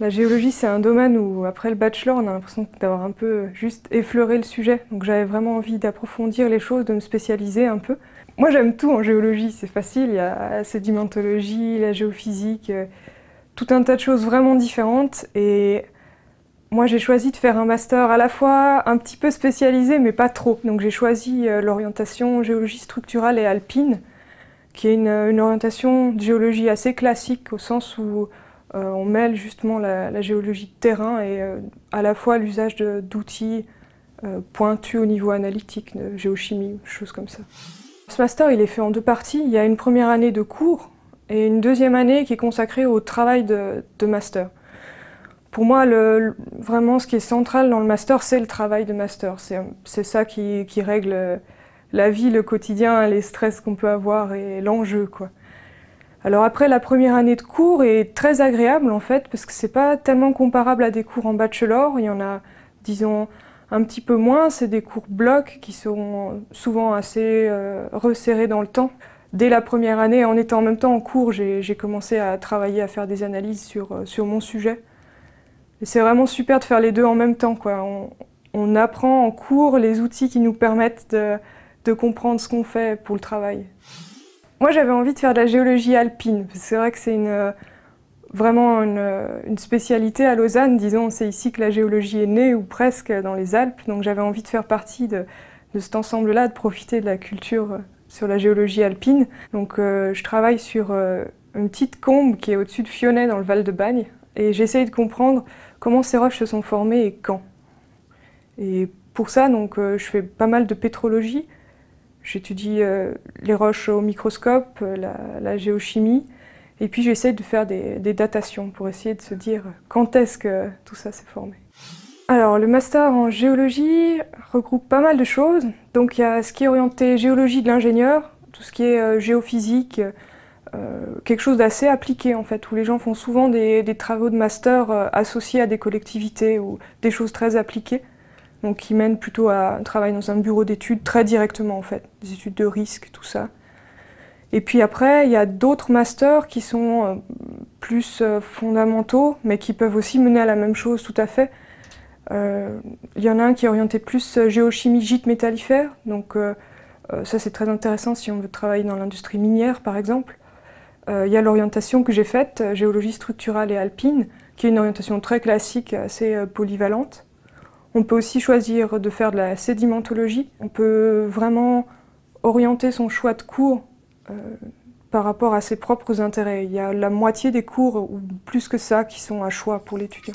La géologie, c'est un domaine où, après le bachelor, on a l'impression d'avoir un peu juste effleuré le sujet. Donc j'avais vraiment envie d'approfondir les choses, de me spécialiser un peu. Moi, j'aime tout en géologie, c'est facile. Il y a la sédimentologie, la géophysique, euh, tout un tas de choses vraiment différentes. Et moi, j'ai choisi de faire un master à la fois un petit peu spécialisé, mais pas trop. Donc j'ai choisi euh, l'orientation géologie structurale et alpine, qui est une, orientation de géologie assez classique, au sens où on mêle justement la, géologie de terrain et euh, à la fois l'usage d'outils euh, pointus au niveau analytique, de géochimie, choses comme ça. Ce master, il est fait en deux parties. Il y a une première année de cours et une deuxième année qui est consacrée au travail de, master. Pour moi, vraiment, ce qui est central dans le master, c'est le travail de master. C'est ça qui, qui, règle la vie, le quotidien, les stress qu'on peut avoir et l'enjeu, quoi. Alors après, la première année de cours est très agréable en fait, parce que c'est pas tellement comparable à des cours en bachelor. Il y en a, disons, un petit peu moins. C'est des cours blocs qui sont souvent assez euh, resserrés dans le temps. Dès la première année, en étant en même temps en cours, j'ai commencé à travailler, à faire des analyses sur, euh, sur mon sujet. Et c'est vraiment super de faire les deux en même temps. Quoi. On, on apprend en cours les outils qui nous permettent de, de comprendre ce qu'on fait pour le travail. Moi, j'avais envie de faire de la géologie alpine. C'est vrai que c'est une, vraiment une, spécialité à Lausanne. Disons, c'est ici que la géologie est née, ou presque, dans les Alpes. Donc j'avais envie de faire partie de, cet ensemble-là, de profiter de la culture sur la géologie alpine. Donc euh, je travaille sur euh, une petite combe qui est au-dessus de Fionnet, dans le Val de Bagne. Et j'essaye de comprendre comment ces roches se sont formées et quand. Et pour ça, donc, euh, je fais pas mal de pétrologie. J'étudie euh, les roches au microscope, euh, la, géochimie, et puis j'essaie de faire des, datations pour essayer de se dire quand est-ce que tout ça s'est formé. Alors le master en géologie regroupe pas mal de choses. Donc il y a ce qui est orienté géologie de l'ingénieur, tout ce qui est euh, géophysique, quelque chose d'assez appliqué en fait, où les gens font souvent des travaux de master associés à des collectivités ou des choses très appliquées donc qui mène plutôt à un travail dans un bureau d'études très directement en fait, des études de risque, tout ça. Et puis après, il y a d'autres masters qui sont euh, plus euh, fondamentaux, mais qui peuvent aussi mener à la même chose tout à fait. Euh, il y en a un qui est orienté plus géochimie gîte métallifère, donc ça c'est très intéressant si on veut travailler dans l'industrie minière par exemple. Il y a l'orientation que j'ai faite, géologie structurale et alpine, qui est une orientation très classique, assez polyvalente. On peut aussi choisir de faire de la sédimentologie. On peut vraiment orienter son choix de cours euh, par rapport à ses propres intérêts. Il y a la moitié des cours, ou plus que ça, qui sont à choix pour l'étudiant.